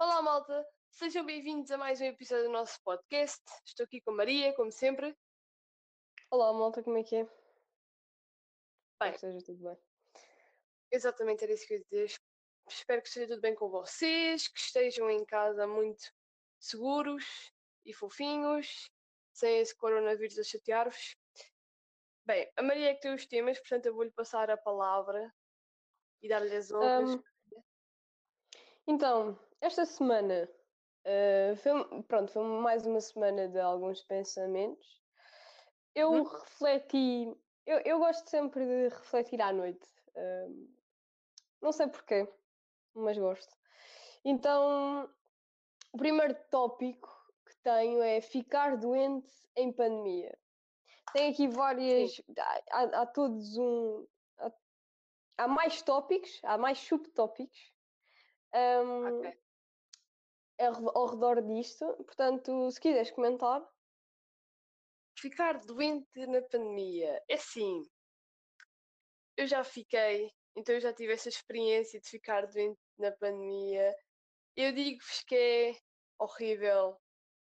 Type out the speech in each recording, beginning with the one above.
Olá, malta! Sejam bem-vindos a mais um episódio do nosso podcast. Estou aqui com a Maria, como sempre. Olá, malta, como é que é? Bem. Espero que seja tudo bem. Exatamente, era isso que eu ia dizer. Espero que esteja tudo bem com vocês, que estejam em casa muito seguros e fofinhos, sem esse coronavírus a chatear-vos. Bem, a Maria é que tem os temas, portanto eu vou-lhe passar a palavra e dar-lhe as honras. Ahm, então, esta semana eh, foi, pronto, foi mais uma semana de alguns pensamentos. Eu Uhum. refleti, eu, eu gosto sempre de refletir à noite. ahm, não sei porquê, mas gosto. Então, o primeiro tópico que tenho é ficar doente em pandemia. Tem aqui várias. Há, há- há todos um. Há, há mais tópicos, há mais subtópicos ahm, Ok. Ao re- ao redor disto. Portanto, se quiseres comentar. Ficar doente na pandemia. É assim, eu já fiquei, então eu já tive essa experiência de ficar doente na pandemia. Eu digo-vos que é horrível.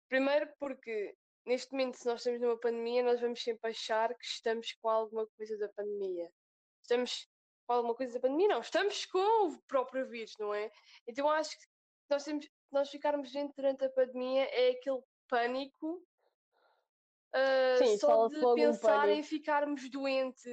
Primeiro porque neste momento, se nós estamos numa pandemia, nós vamos sempre achar que estamos com alguma coisa da pandemia. Estamos com alguma coisa da pandemia? Não, estamos com o próprio vírus, não é? Então acho que nós temos, nós ficarmos doentes durante a pandemia é aquele pânico ah, Sim, só de pensar em ficarmos doentes.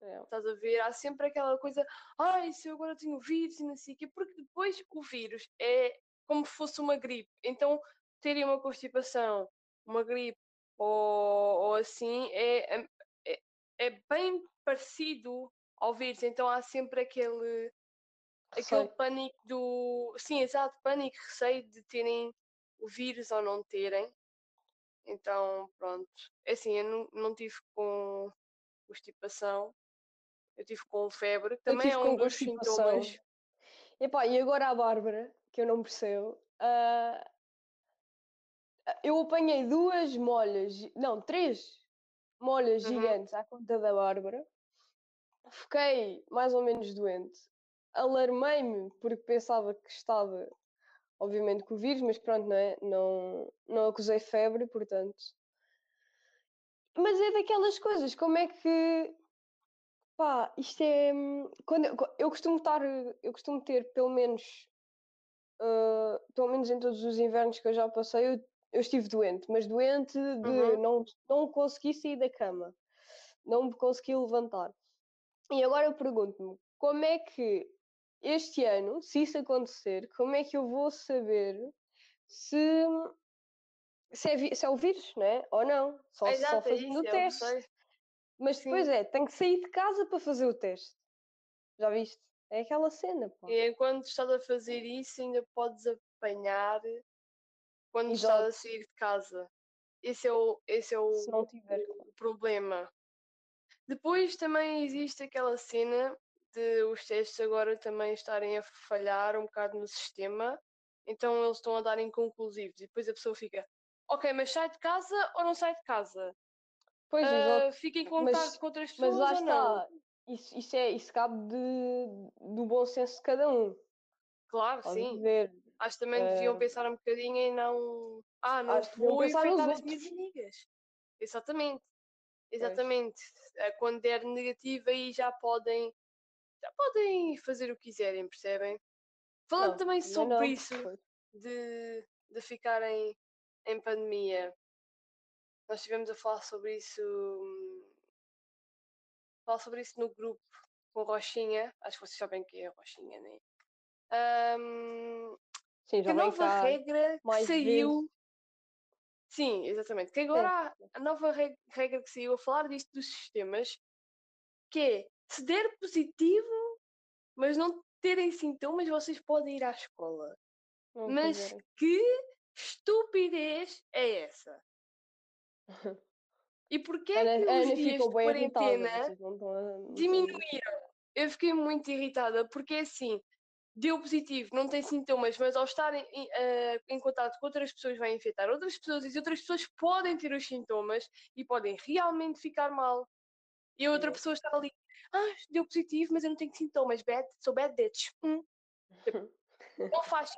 É, Estás a ver? Há sempre aquela coisa, ai, se eu agora tenho vírus e não sei o quê, porque depois o vírus é como se fosse uma gripe. Então, terem uma constipação, uma gripe ou, ou assim, é, é, é bem parecido ao vírus. Então, há sempre aquele, aquele pânico do. Sim, exato, pânico, receio de terem o vírus ou não terem. Então, pronto. É assim, eu não, não tive com constipação, eu tive com febre, que também é um dos sintomas. Epá, e agora a Bárbara, que eu não percebo, ah, eu apanhei duas molhas, não, três molhas Uhum. gigantes à conta da Bárbara. Fiquei mais ou menos doente. Alarmei-me porque pensava que estava, obviamente, com o vírus, mas pronto, não é? Não, não acusei febre, portanto. Mas é daquelas coisas, como é que. Pá, isto é. hum, Quando eu, co- eu costumo estar. Eu costumo ter pelo menos. ah, pelo menos em todos os invernos que eu já passei, eu, eu estive doente, mas doente de Uhum. não, não conseguir sair da cama, não me consegui levantar. E agora eu pergunto-me, como é que este ano, se isso acontecer, como é que eu vou saber se, se, é, se é o vírus, né? Ou não? Só, só Exato, é fazendo isso, o é teste. receio. Mas depois Sim. é, tenho que sair de casa para fazer o teste. Já viste? É aquela cena, pá. E enquanto estás a fazer isso, ainda podes apanhar quando estás a Exato. sair de casa. Esse é o, esse é o, o problema. Depois também existe aquela cena de os testes agora também estarem a falhar um bocado no sistema, então eles estão a dar inconclusivos e depois a pessoa fica, ok, mas sai de casa ou não sai de casa? Pois, exato. fica em Mas, contato com outras mas pessoas lá ou não? está. Isso, isso, é, isso cabe de, do bom senso de cada um. Claro, a sim. ver? Acho que também deviam Ah, pensar um bocadinho em não. Ah, não acho que vou infectar as minhas amigas. Exatamente, Pois. exatamente. Ah, Quando der negativo aí já podem, podem fazer o que quiserem, percebem? Falando Não, também sobre não. isso, de, de ficarem em pandemia, nós estivemos a falar sobre isso, falar sobre isso no grupo com Rochinha, acho que vocês sabem quem é a Rochinha, né? Ahm, Sim, que a já nova regra que mais vezes. saiu, sim, exatamente, que agora Sim. a nova re- regra que saiu a falar disto dos sistemas, que é se der positivo, mas não terem sintomas, vocês podem ir à escola. Não Mas quiserem. que estupidez é essa? E porquê Ana, que os Ana dias de irritada. quarentena diminuíram? Eu fiquei muito irritada, porque é assim, deu positivo, não tem sintomas, mas ao estar em, eh, em contato com outras pessoas vai infectar outras pessoas e outras pessoas podem ter os sintomas e podem realmente ficar mal. E a outra pessoa está ali, ah, deu positivo, mas eu não tenho sintomas, bad, sou bad bitch. Hum, não faz.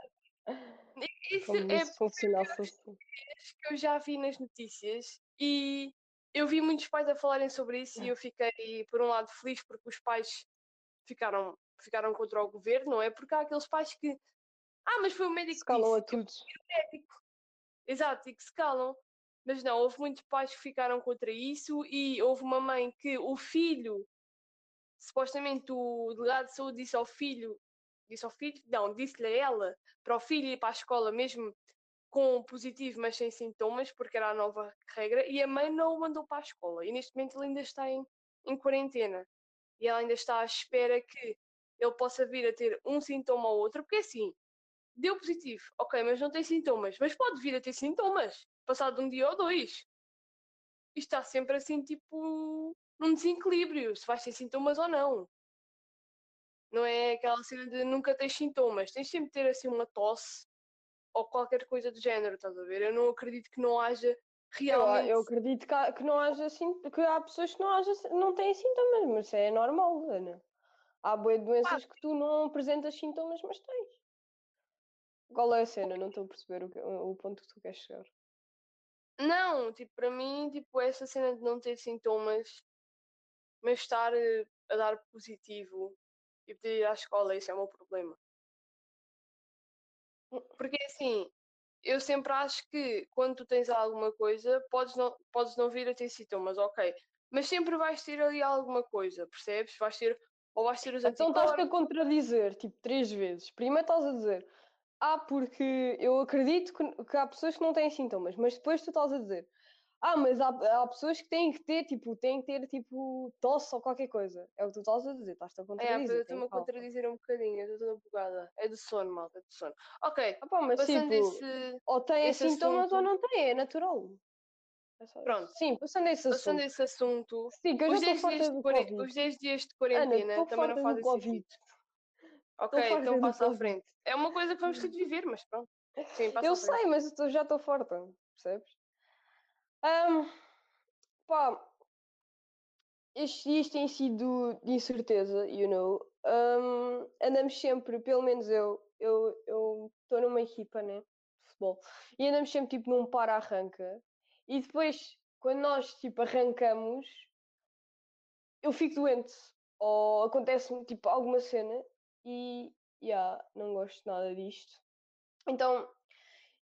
Isso Como é se funcionasse assim. que eu já vi nas notícias e eu vi muitos pais a falarem sobre isso e eu fiquei, por um lado, feliz porque os pais ficaram, ficaram contra o governo, não é? Porque há aqueles pais que. Ah, mas foi o médico Se que calam a disse. tudo. médico. Exato, e que se calam. Mas não, houve muitos pais que ficaram contra isso e houve uma mãe que o filho, supostamente o delegado de saúde disse ao filho, disse ao filho, não, disse-lhe a ela, para o filho ir para a escola mesmo com positivo, mas sem sintomas, porque era a nova regra, e a mãe não o mandou para a escola. E neste momento ele ainda está em, em quarentena. E ela ainda está à espera que ele possa vir a ter um sintoma ou outro, porque assim, deu positivo, ok, mas não tem sintomas, mas pode vir a ter sintomas, passado um dia ou dois. Isto está sempre assim, tipo, num desequilíbrio, se vais ter sintomas ou não. Não é aquela cena de nunca tens sintomas, tens sempre de ter assim uma tosse ou qualquer coisa do género, estás a ver? Eu não acredito que não haja Eu, realmente. eu acredito que, há- que não haja sim- que há pessoas que não, haja, não têm sintomas, mas isso é normal, Ana. Há boas doenças que tu não apresentas sintomas, mas tens. Qual é a cena? Não estou a perceber o, que- o ponto que tu queres chegar. Não, tipo, para mim, tipo, essa cena de não ter sintomas, mas estar eh, a dar positivo e poder ir à escola, isso é o meu problema. Hum. Porque assim, eu sempre acho que quando tu tens alguma coisa, podes não, podes não vir a ter sintomas, ok. Mas sempre vais ter ali alguma coisa, percebes? Vais ter, ou vais ter os Então estás-te a anticorpos. contradizer, tipo, três vezes. Primeiro estás a dizer, ah, porque eu acredito que, que há pessoas que não têm sintomas, mas depois tu estás a dizer, ah, mas há, há pessoas que têm que ter, tipo, têm que ter, tipo, tosse ou qualquer coisa. É o que tu estás a dizer, estás-te a É, contradizer. eu tem estou-me a contradizer um bocadinho, eu estou toda bugada. É do sono, malta, é do sono. Ok, Ah, pá, mas passando tipo, esse. ou esse sintomas ou assunto- não têm, é natural. É. Pronto. Sim, passando esse Passando assunto. esse assunto, Sim, que eu já os estou 10, farta dias de os 10 dias de Ana, quarentena estou também não fazem sentido. Ok, então passa à frente. É uma coisa que vamos ter de viver, mas pronto. Sim, Eu sei, mas eu já estou farta, percebes? Ahm, pá, estes dias têm sido de incerteza, you know. Ahm, andamos sempre, pelo menos eu, eu estou numa equipa, né? Futebol. E andamos sempre tipo num para-arranca. E depois, quando nós tipo arrancamos, eu fico doente. Ou acontece-me tipo alguma cena e yeah, não gosto nada disto. Então,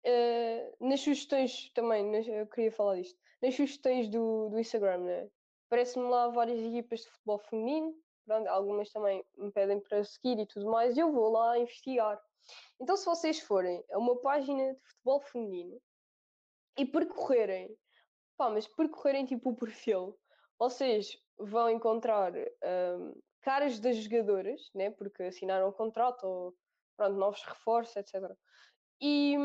eh, nas sugestões também, nas- eu queria falar disto, nas sugestões do, do Instagram, né? Parece-me lá várias equipas de futebol feminino, pronto, algumas também me pedem para seguir e tudo mais, e eu vou lá investigar. Então, se vocês forem a uma página de futebol feminino e percorrerem, pá, mas percorrerem tipo o perfil, vocês vão encontrar ahm, caras das jogadoras, né? Porque assinaram um contrato ou pronto, novos reforços, etc. E,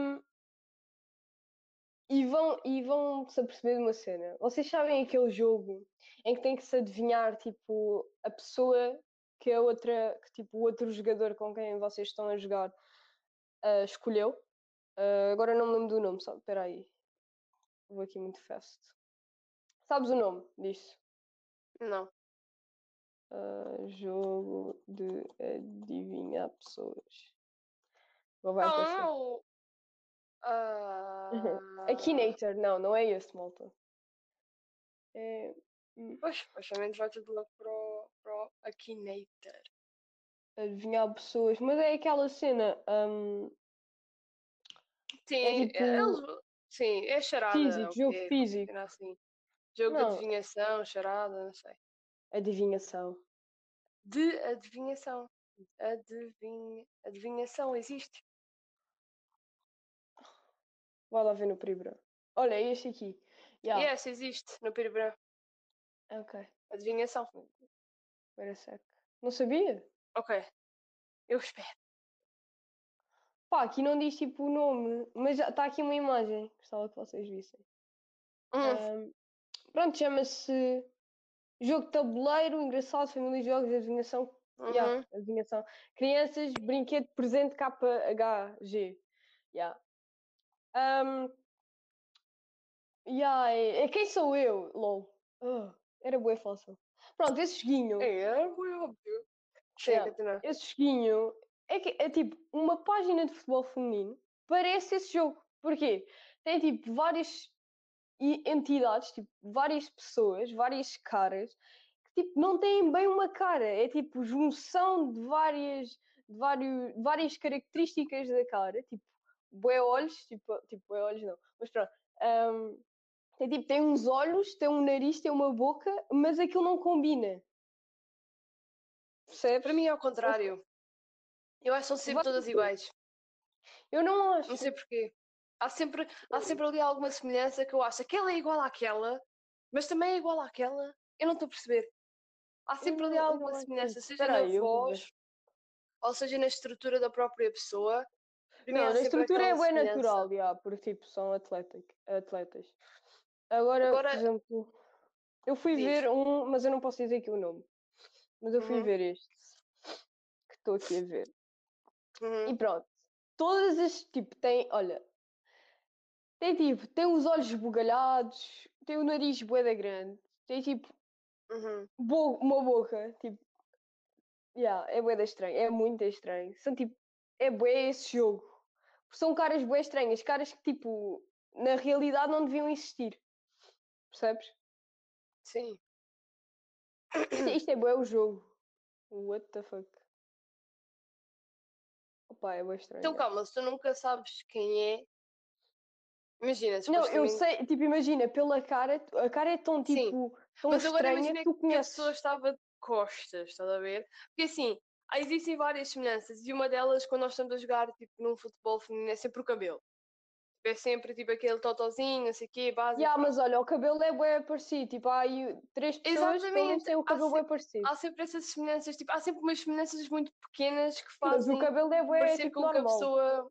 e vão, e vão se aperceber de uma cena. Vocês sabem aquele jogo em que tem que se adivinhar tipo a pessoa que a outra, que tipo o outro jogador com quem vocês estão a jogar ah, escolheu? Ah, agora não me lembro do nome, sabe? Espera aí. Vou aqui muito fast. Sabes o nome disso? Não. Ah, jogo de adivinhar pessoas. Não, não. Ah, Akinator, não, não é esse, malta. É. hum, Pois, supostamente vai tudo logo para o, para o Akinator. adivinhar pessoas, mas é aquela cena hum, Sim, tipo eles- sim, é charada. físico, jogo físico. Assim. Jogo Não. de adivinhação, charada, não sei. adivinhação. De adivinhação. Adivinha... Adivinhação existe? Vai lá ver no Pribra. Olha, é este aqui. Yeah. Yes, existe no Piribran. Ok, Adivinhação. wait a sec. Não sabia? Ok. Eu espero. Pá, aqui não diz tipo o nome, mas está aqui uma imagem. Gostava que vocês vissem. Hum, Hum, pronto, chama-se Jogo de Tabuleiro, Engraçado, Família e Jogos de Adivinhação. Yeah, uhum. adivinhação. Crianças, brinquedo, presente, KHG. Yeah. Um, é, é quem sou eu? LOL. Ah, era bué fácil. Pronto, esse joguinho. É, é óbvio. Chega, Yeah. Esse joguinho é que é tipo uma página de futebol feminino parece esse jogo. Porquê? Tem tipo várias e- entidades, tipo várias pessoas, várias caras que tipo não têm bem uma cara. É tipo junção de várias, de vários, de várias características da cara, tipo bué olhos, tipo, tipo bué olhos não, mas pronto. ahm, tem, tipo, tem uns olhos, tem um nariz, tem uma boca, mas aquilo não combina. Percebes? Para mim é ao contrário. Eu acho que são sempre todas iguais. Eu não acho. Não sei porquê. Há sempre, há sempre ali alguma semelhança que eu acho. Aquela é igual àquela, mas também é igual àquela. Eu não estou a perceber. Há sempre ali alguma semelhança, seja na voz, ou seja na estrutura da própria pessoa. Não, a sempre estrutura é bem natural, já, porque tipo, são atlétic, atletas. Agora, Agora- por exemplo, eu fui Diz. ver um, mas eu não posso dizer aqui o nome. Mas eu fui Uhum. ver este que estou aqui a ver. Uhum. E pronto, todas as tipo tem, olha, tem tipo, tem os olhos esbugalhados, tem o nariz bué da grande, tem tipo Uhum. bo- uma boca, tipo, yeah, é bué da estranho, é muito estranho. São tipo, é bué esse jogo. São caras bué estranhas, caras que tipo, na realidade não deviam existir. Percebes? Sim. Isto, isto é bué o jogo. What the fuck? Opa, é bué estranho. Então calma, se tu nunca sabes quem é. Imagina, Não, eu sei, tipo, imagina, pela cara, a cara é tão Sim, tipo, tão Mas agora estranha imagina que tu que a pessoa estava de costas, estás a ver? Porque assim, há- existem várias semelhanças e uma delas, quando nós estamos a jogar tipo, num futebol feminino, é sempre o cabelo. Tipo, É sempre tipo aquele totozinho, não sei o quê, básico. Yeah, mas olha, o cabelo é bué parecido, tipo, há aí três pessoas Exatamente, o cabelo se- bué parecido. Há sempre essas semelhanças, tipo, há sempre umas semelhanças muito pequenas que Mas fazem o cabelo é bué, parecer tipo, com que a normal. pessoa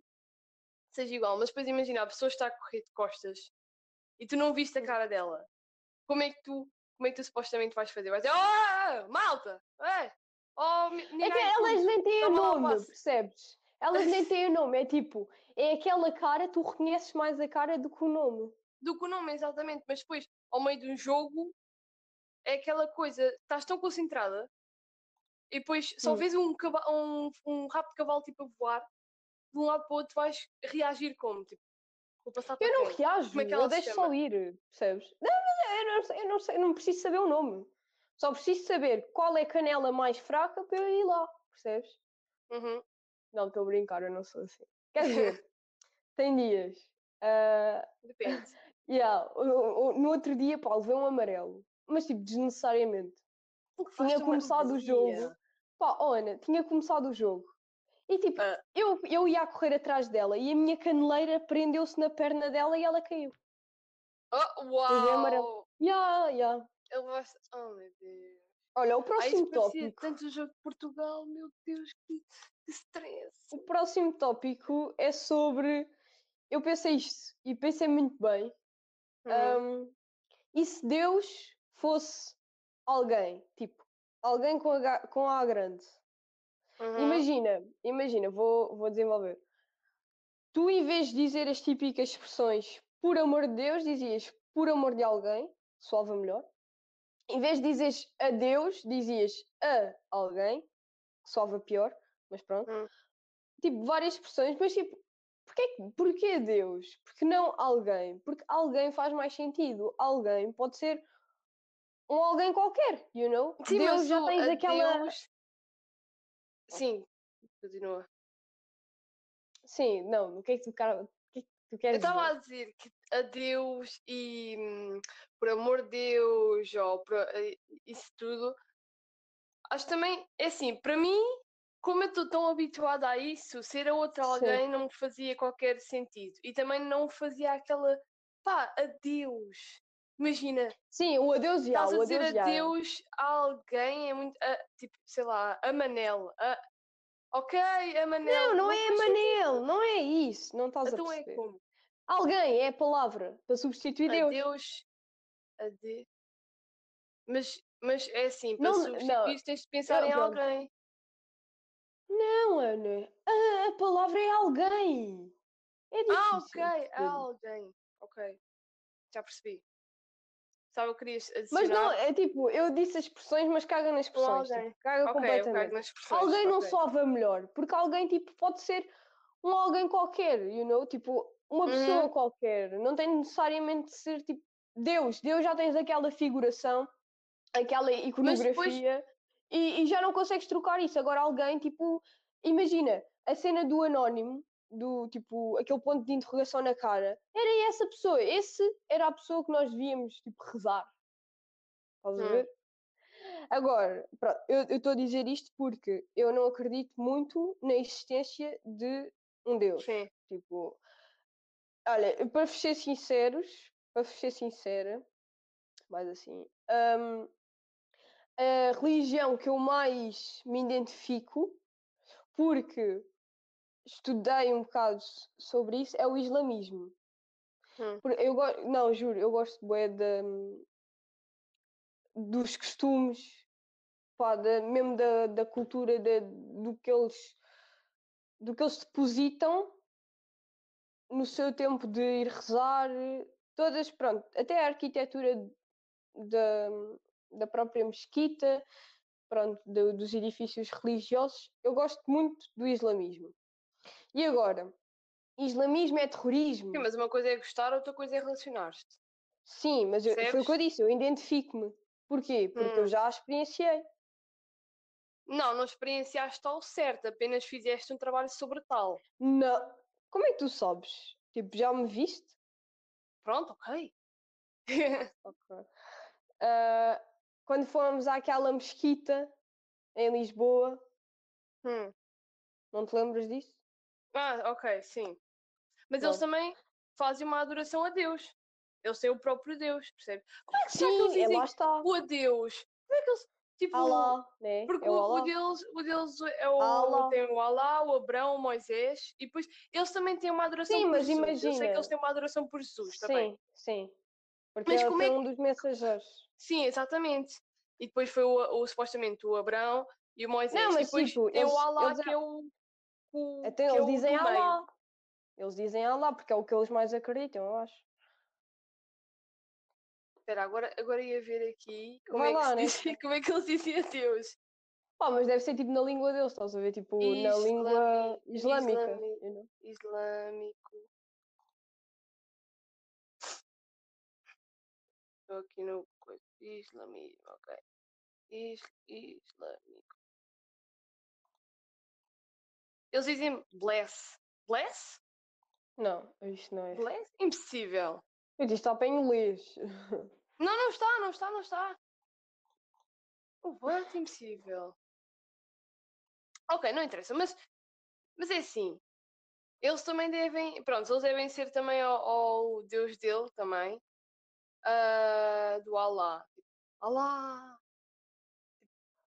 seja igual. Mas depois imagina, a pessoa está a correr de costas e tu não viste a cara dela. Como é que tu, como é que tu supostamente vais fazer? Vais dizer, oh, malta! É, oh, É que elas fundo." nem têm o nome, percebes? Elas nem têm nome, é tipo, é aquela cara, tu reconheces mais a cara do que o nome. do que o nome, exatamente. Mas depois, ao meio de um jogo, é aquela coisa, estás tão concentrada e depois só Hum. vês um, um, um rabo de cavalo tipo a voar, de um lado para o outro vais reagir como? Tipo, vou passar Eu não reajo, Como é que eu ela se deixo só chama? ir, percebes? Não, não, eu não, eu não sei, eu não preciso saber o nome. Só preciso saber qual é a canela mais fraca para eu ir lá, percebes? Uhum. Não, estou a brincar, eu não sou assim. Quer dizer, tem dias. ah, Depende. yeah, no outro dia, pá, levei um amarelo. Mas tipo, desnecessariamente. Tinha começado o jogo. Pá, oh, Ana, tinha começado o jogo. E tipo, Ah. eu, eu ia a correr atrás dela e a minha caneleira prendeu-se na perna dela e ela caiu. Oh, uau! Ya, ya. Ele vai. Oh meu Deus. Olha, o Ai, próximo parecia tópico. tanto o jogo de Portugal, meu Deus, que, que stress. O próximo tópico é sobre. Eu pensei isto e pensei muito bem. Uhum. Um, e se Deus fosse alguém, tipo, alguém com a, com a grande? Uhum. Imagina, imagina, vou, vou desenvolver. Tu, em vez de dizer as típicas expressões por amor de Deus, dizias por amor de alguém, soava melhor. Em vez de dizeres a Deus, dizias a alguém, que soava pior, mas pronto. Hum. Tipo, várias expressões, mas tipo, porquê, que- porquê Deus? Porque não alguém? Porque alguém faz mais sentido. Alguém pode ser um alguém qualquer, you know? Sim, Deus já tens aquela. adeus- Sim, continua. Sim, não, o que é que tu, tu Eu queres estava a dizer? que adeus e hum, por amor de Deus, ou por, eh, isso tudo. Acho também, é assim, para mim, como eu estou tão habituada a isso, ser a outra Sim. alguém não me fazia qualquer sentido. E também não fazia aquela, pá, adeus. Imagina, Sim, o adeus já, estás a dizer adeus adeus a alguém, é muito, ah, tipo, sei lá, a Manel. ah, ok, a Manel. Não, não é sentido. Manel, não é isso, não estás Então a é perceber. como? Alguém é a palavra para substituir Deus. Adeus. Ade... Mas, mas é assim, para Não, substituir não, tens de pensar não, em pronto. alguém. Não, Ana, a, a palavra é alguém. É difícil. Ah, ok, alguém. Ok, já percebi. Sabe, eu queria adicionar Mas não, é tipo, eu disse as expressões, mas caga nas com expressões. alguém. Tipo, caga Ok, eu completamente. nas alguém não ok. salva melhor, porque alguém tipo pode ser um alguém qualquer, you know, tipo uma pessoa Uhum. qualquer, não tem necessariamente de ser tipo Deus, Deus já tens aquela figuração, aquela iconografia e, e já não consegues trocar isso. Agora alguém tipo, imagina a cena do anónimo, do tipo aquele ponto de interrogação na cara, era essa pessoa, esse era a pessoa que nós devíamos tipo rezar. Estás a Hum. ver? Agora, pronto, eu estou a dizer isto porque eu não acredito muito na existência de um Deus. Sim. Tipo, olha, para ser sinceros, para ser sincera, mais assim, hum, a religião que eu mais me identifico, porque estudei um bocado sobre isso, é o islamismo. Hum. Eu não, juro, eu gosto bué de, dos costumes, pá, da- mesmo da, da cultura, da- do que eles do que eles depositam no seu tempo de ir rezar, todas, pronto, até a arquitetura da, da própria mesquita, pronto, do- dos edifícios religiosos, eu gosto muito do islamismo. E agora, islamismo é terrorismo? Sim, mas uma coisa é gostar, outra coisa é relacionar-te. Sim, mas eu- foi o que eu disse, eu identifico-me. Porquê? Porque eu Hum. já a experienciei. Não, não experienciaste tal certo, apenas fizeste um trabalho sobre tal. Não. Como é que tu sabes? Tipo, já me viste? Pronto, ok. Ok. Ah, quando fomos àquela mesquita em Lisboa, Hum. não te lembras disso? Ah, ok, sim. Mas eles Pronto. também fazem uma adoração a Deus. Eles têm o próprio Deus, percebe? Como é que será que Sim, eles é, dizem lá está. o adeus? Como é que eles. Tipo, Alá, né? porque é o o, deles, o deles é o. Alá. Tem o Alá, o Abrão, o Moisés, e depois eles também têm uma adoração Sim, por mas Jesus. Eu sei que imagina. eles têm uma adoração por Jesus também. Sim, sim. Porque Mas ele como é que- um dos mensageiros. Sim, exatamente. E depois foi o, o- supostamente o Abrão e o Moisés. Não, e mas depois tipo, eles- o Alá, eles- que é o. o Até que eles dizem. Alá. Eles dizem Alá, porque é o que eles mais acreditam, eu acho. Espera, agora, agora ia ver aqui como Vai é, que lá, se né? dizia, como é que eles diziam a Deus. Pá, mas deve ser tipo na língua deles, estás a ver? Tipo, na Islami- língua islâmica. islami- you know? Islâmico. Estou aqui no. coisa. Islamismo, ok. Is, islâmico. Eles dizem bless. Bless? Não, isto não é. Bless? Impossível. Eu disse está para inglês. Não, não está, não está, não está. O what? Impossível. Ok, não interessa, mas, mas é assim. Eles também devem. Pronto, eles devem ser também ao, ao Deus dele também. ah, do Allah. Allah!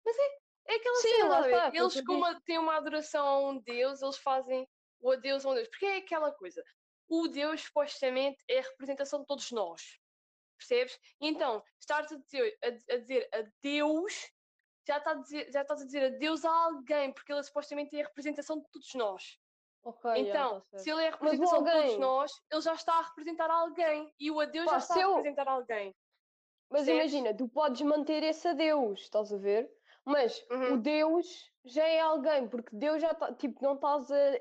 Mas é, é aquela Sim, cena, lá Eles, eu como a- têm uma adoração a um Deus, eles fazem o adeus a um Deus. Porque é aquela coisa. O Deus, supostamente, é a representação de todos nós. Percebes? Então, estar-te a dizer, a, a dizer adeus, já, está a dizer, já estás a dizer adeus a alguém, porque ele supostamente é a representação de todos nós. ok, já, então, certo. se ele é a representação de todos nós, ele já está a representar alguém. E o adeus Pá, já está se a eu- representar alguém. Mas percebes? imagina, tu podes manter esse a Deus, estás a ver? Mas o Uhum. Deus já é alguém, porque Deus já está, tipo, não estás a.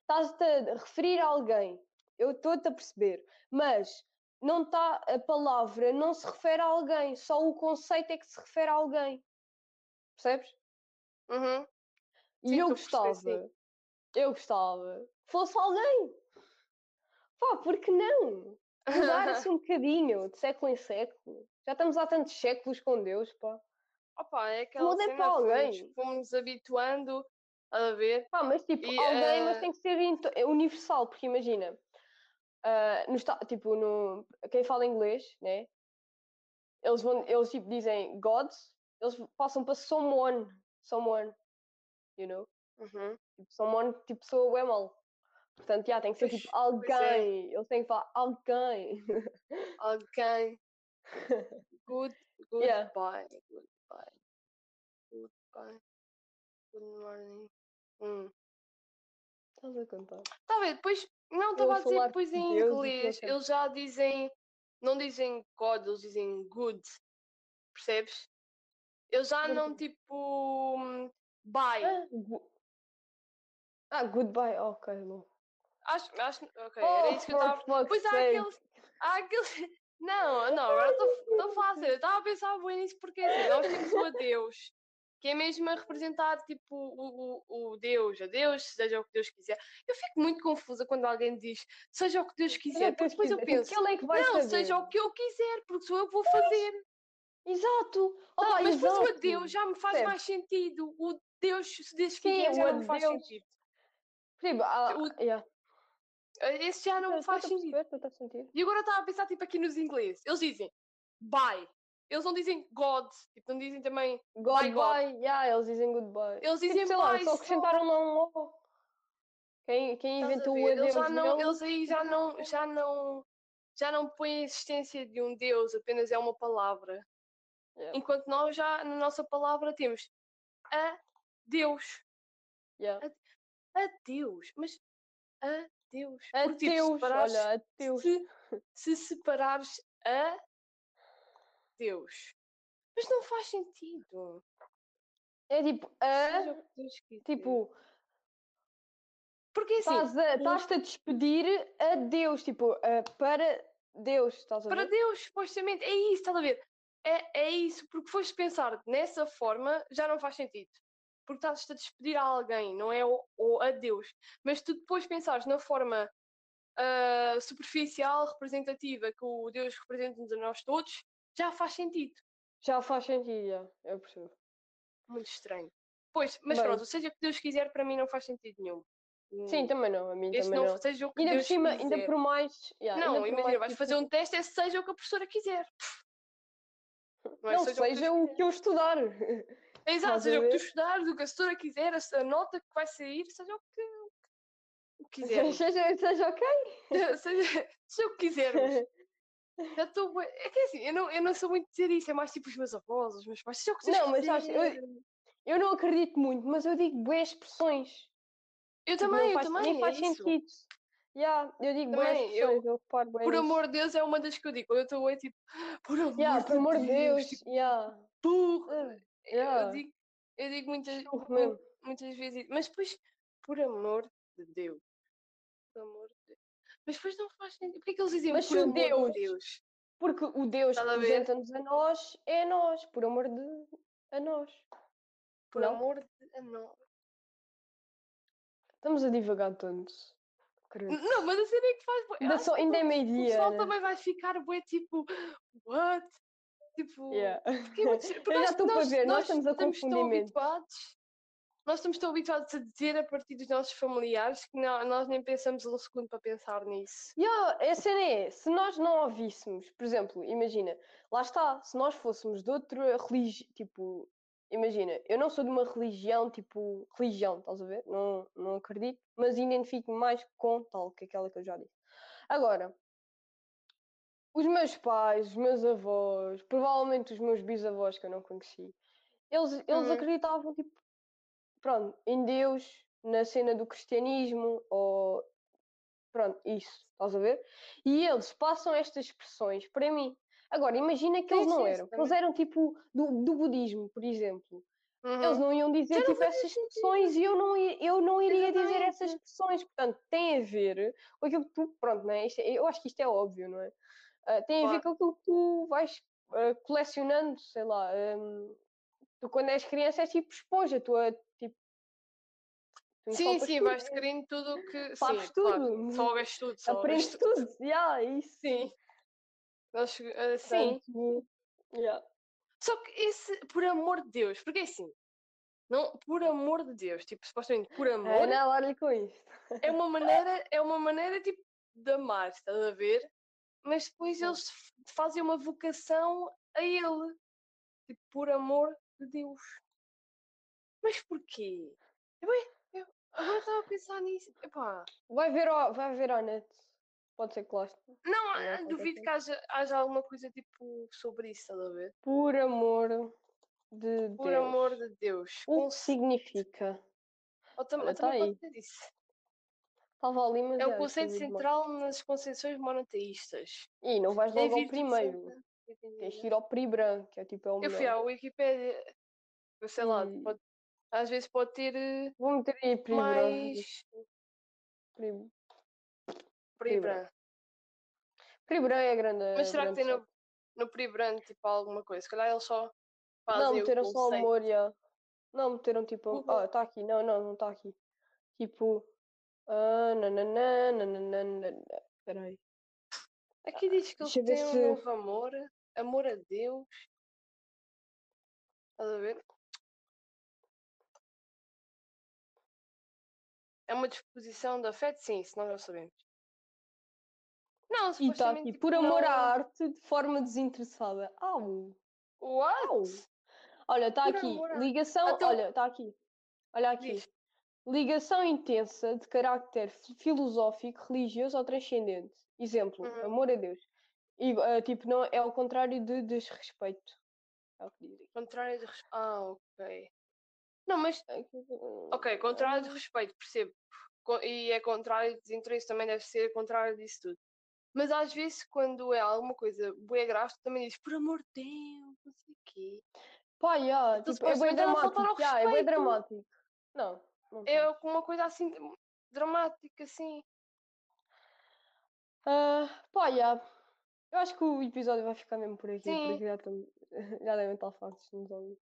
Estás-te a referir a alguém. Eu estou-te a perceber. Mas não está. A palavra não se refere a alguém, só o conceito é que se refere a alguém. Percebes? Uhum. E Sim, eu gostava, eu gostava, fosse alguém. Pá, porque não? Mudar assim um bocadinho, de século em século. Já estamos há tantos séculos com Deus, pá. Opa, é aquela Mudem cena, para alguém. fomos habituando a ver. Pá, mas tipo, E, alguém, mas eh, tem que ser é universal, porque imagina, ah, no, tipo, no, quem fala inglês, né? Eles vão, eles tipo dizem God, eles passam para someone, someone, you know? Uhum. Tipo, someone, tipo, soa bem mal. Portanto, já, tem que ser Pois, tipo é. alguém, eles têm que falar alguém. Alguém. Good, Yeah. Goodbye. Goodbye. Good morning. Hum. Estás a contar? Tá a ver? Depois, não estava a dizer depois de em Deus inglês. cantar. Eles já dizem não dizem God, eles dizem good. Percebes? Eu já não tipo. hum, Bye. Ah, gu- ah, goodbye. Ok, bom. Acho, acho, ok, era Oh, isso que eu estava. Pois há aqueles. Há aqueles. Não, não, agora estou fácil. Eu estava a pensar bem nisso porque assim, nós temos o adeus, que é mesmo a representar tipo o, o, o Deus, a Deus, seja o que Deus quiser. Eu fico muito confusa quando alguém diz seja o que Deus quiser, que porque Deus depois eu penso, é que vai não, saber. seja o que eu quiser, porque sou eu que vou fazer. Exato. Tá, Opa, mas depois o exato. adeus já me faz mais sentido. O Deus, se Deus quiser, já o não me faz sentido. Tipo, ah, O- yeah. Esse já não a faz sentido. perceber, a sentir. E agora eu estava a pensar tipo aqui nos ingleses. Eles dizem bye. Eles não dizem God. Tipo, não dizem também. Goodbye, God. yeah, eles dizem goodbye. Eles Tipo, dizem sei lá, bye só acrescentaram lá um O. Quem, quem a inventou o ver? Eles já não, eles aí já não, já não, já não põem a existência de um Deus, apenas é uma palavra. Yeah. Enquanto nós já na nossa palavra temos a Deus. yeah. A Deus. Mas a Tipo, Ateus, separares- olha, ateus. se, se separares a Deus. Mas não faz sentido. É tipo, a, tipo, porque assim, a- estás-te a despedir a Deus, tipo, a- para Deus, estás a para ver? Deus, supostamente, é isso, estás a ver? É, é isso, porque foste pensar nessa forma, já não faz sentido. Porque estás-te a despedir a alguém, não é o, o a Deus. Mas tu depois pensares na forma ah, superficial, representativa, que o Deus representa-nos a nós todos, já faz sentido. Já faz sentido, já, eu percebo. Muito estranho. Pois, mas Bem. pronto, seja o que Deus quiser, para mim não faz sentido nenhum. Sim, também não, a mim esse também não, seja o que Ainda por Deus cima, quiser. ainda por mais. yeah, Não, por imagina, mais, vais tipo, fazer um teste, é seja o que a professora quiser. Não, é Não seja seja o que eu estudar. É Exato, Estás seja o que tu estudares, o que a professora quiser, a, nota que vai sair, seja o que, o que quisermos. seja, seja ok. seja, seja o que quisermos. Já estou. bué- É que é assim, eu não, eu não sou muito dizer isso, é mais tipo os meus avós, os meus pais, seja o que Deus Não, mas sabes, eu- quiser. Eu não acredito muito, mas eu digo boas expressões. Eu Tipo, também, eu faz, também. Nem é faz isso. sentido. Yeah, eu digo boas eu- eu, reparo bem Por nisso. amor de Deus, é uma das que eu digo. Quando eu estou aí, tipo, por amor, Yeah, por amor de Deus, tipo, yeah. Eu- yeah. Eu digo, eu digo muitas, muitas vezes, mas depois, por amor de Deus. Por amor de Deus. Mas depois não faz sentido. Porquê que eles dizem Mas por o amor Deus- de Deus? Porque o Deus que Estás a ver? representa-nos a nós é a nós, por amor de a nós. Por Não? amor de a nós. Estamos a divagar tanto. credo. Não, mas a cena é que faz. Ainda, só, ainda é o meio-dia. pessoal né? também vai ficar bué tipo, what? Tipo, Yeah. porque é porque Eu já nós- estou para nós- ver, nós estamos a confundir habituados. Nós estamos tão habituados a dizer a partir dos nossos familiares que não- nós nem pensamos um segundo para pensar nisso. Yeah, a cena é, se nós não ouvíssemos, por exemplo, imagina, lá está, se nós fôssemos de outra religião, tipo, imagina, eu não sou de uma religião, tipo, religião, estás a ver? Não, não acredito, mas identifico mais com tal que aquela que eu já disse. Agora, os meus pais, os meus avós, provavelmente os meus bisavós que eu não conheci, eles, eles Uhum. acreditavam, tipo, pronto, em Deus, na cena do cristianismo, ou pronto, isso, estás a ver? E eles passam estas expressões para mim. Agora, imagina que Sim, eles não sim, eram, eles eram tipo do, do budismo, por exemplo. Eles Uhum. não iam dizer tipo essas expressões e eu não, eu não iria dizer essas Exatamente. expressões. Portanto, tem a ver com aquilo que tu, pronto, não é? Isto é- eu acho que isto é óbvio, não é? Ah, tem a ver com aquilo que tu vais ah, colecionando, sei lá. hum, tu quando és criança és tipo esponja, tu a, tipo. tu Sim, sim, tudo, vais querendo tudo o que. Sabes sim, claro. tudo. Sogas tudo, aprendes tudo. tudo. Yeah, isso. Sim. Nós, ah, sim. Portanto, yeah. Só que esse, por amor de Deus, porque assim, não, por amor de Deus, tipo, supostamente por amor, Ana, olha com isto. é uma maneira, é uma maneira tipo de amar, estás a ver? Mas depois eles fazem uma vocação a ele, tipo, por amor de Deus. Mas porquê? Eu, eu agora estava a pensar nisso. Epá, Vai ver, ao, vai ver net. Pode ser esteja. não, Não ah, duvido que haja, haja alguma coisa tipo sobre isso, estás a ver? Por amor de Por Deus. amor de Deus. O que significa? Ou tam- Olha, ou também tá pode ser isso. Estava ali, mas É o conceito central nas concepções monoteístas. E não vais É logo ao primeiro. Tens que ir ao PRI que é tipo é o Eu fui à Wikipédia, sei lá, Hum. pode- às vezes pode ter eh, Vou meter aí PRI mais PRI Pribran. PRI é grande. Mas será que grande tem no, no Pribran tipo alguma coisa? Se calhar eles só fazem Não, meteram só amor, já. Não, meteram tipo. Ah, está aqui. Não, não, não está aqui. Tipo. Ah, nananã, nananã. Espera aí. Aqui diz que têm um se- novo amor, amor a Deus. Estás a ver? É uma disposição de afeto? Sim, isso nós já sabemos. Não, E está aqui. tipo, Por amor não- à arte de forma desinteressada. Au! What? Au! Olha, está aqui. amor Ligação. Então- Olha, está aqui. Olha aqui. Diz. Ligação intensa de carácter fi- filosófico, religioso ou transcendente. Exemplo, Uhum. amor a Deus. E ah, tipo, não, é ao contrário de desrespeito. É o que dizem. Contrário de respeito. Ah, ok. Não, mas. Aqui, Ok, contrário de respeito, percebo. E é contrário de desinteresse, também deve ser contrário disso tudo. Mas às vezes, quando é alguma coisa bué grave, tu também dizes, por amor de Deus, não sei o quê. Pá, yeah, tipo, é bem dramático. yeah, é bem dramático. Não. não É uma coisa assim dramática, assim. Ah, pá, yeah. Eu acho que o episódio vai ficar mesmo por aqui, Sim. porque já, estamos, já devem estar fartos nos ouvir.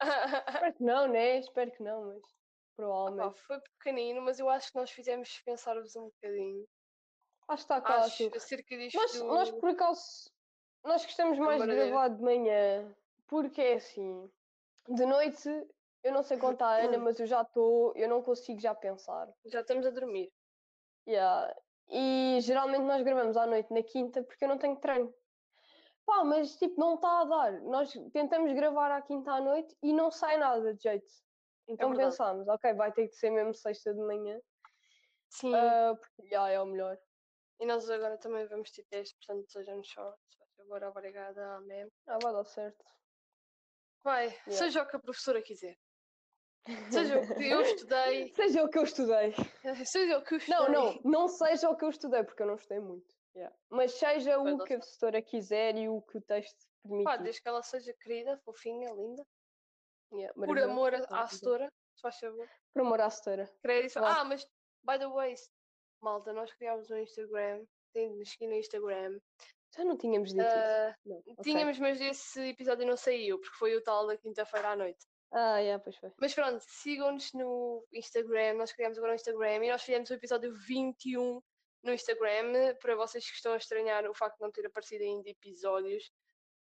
Espero que não, né? Espero que não, mas Pá, provavelmente. foi pequenino, mas eu acho que nós fizemos pensar-vos um bocadinho. Acho que está cá Acho aquilo. acerca disto. Do- nós, por acaso, nós gostamos mais de gravar de manhã, porque é assim, de noite, eu não sei quanto a Ana, mas eu já estou, eu não consigo já pensar. Já estamos a dormir. Yeah. E geralmente nós gravamos à noite na quinta porque eu não tenho treino. Pá, mas tipo, não está a dar. Nós tentamos gravar à quinta à noite e não sai nada de jeito. Então verdade. pensámos, ok, vai ter que ser mesmo sexta de manhã, Sim. ah, porque já é o melhor. E nós agora também vamos ter teste, portanto sejam shorts. Agora obrigada, amém. Ah, vai dar certo. Vai, seja o que a professora quiser. Seja o que eu estudei. Seja o que eu estudei. Seja o que eu estudei. Não, não, não seja o que eu estudei, porque eu não estudei muito. Yeah. Mas seja Vai o que a professora quiser e o que o texto Pá, permitir. desde que ela seja querida, fofinha, linda. Yeah, Por amor à Maravilhoso. setora, se faz favor. Por amor à setora. Crédito. Ah, mas, by the way, malta, nós criámos um Instagram. Tem de nos seguir no Instagram. Já não tínhamos dito isso. Ah, Não, ok. Tínhamos, mas esse episódio não saiu, porque foi o tal da quinta-feira à noite. Ah, yeah, pois foi. Mas pronto, sigam-nos no Instagram. Nós criámos agora um Instagram e nós fizemos o episódio 21 no Instagram. Para vocês que estão a estranhar o facto de não ter aparecido ainda episódios,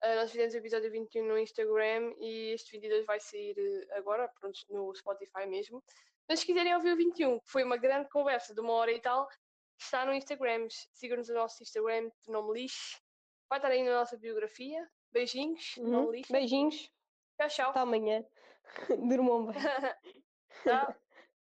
ah, nós fizemos o episódio 21 no Instagram e este 22 vai sair eh, agora, pronto, no Spotify mesmo. Mas se quiserem ouvir o 21, que foi uma grande conversa de uma hora e tal, está no Instagram. Sigam-nos no nosso Instagram, de nome lixe. Vai estar aí na nossa biografia. Beijinhos, Uhum. não lixe. Beijinhos. Tchau, tchau. Até amanhã. Durmam bem. Tchau.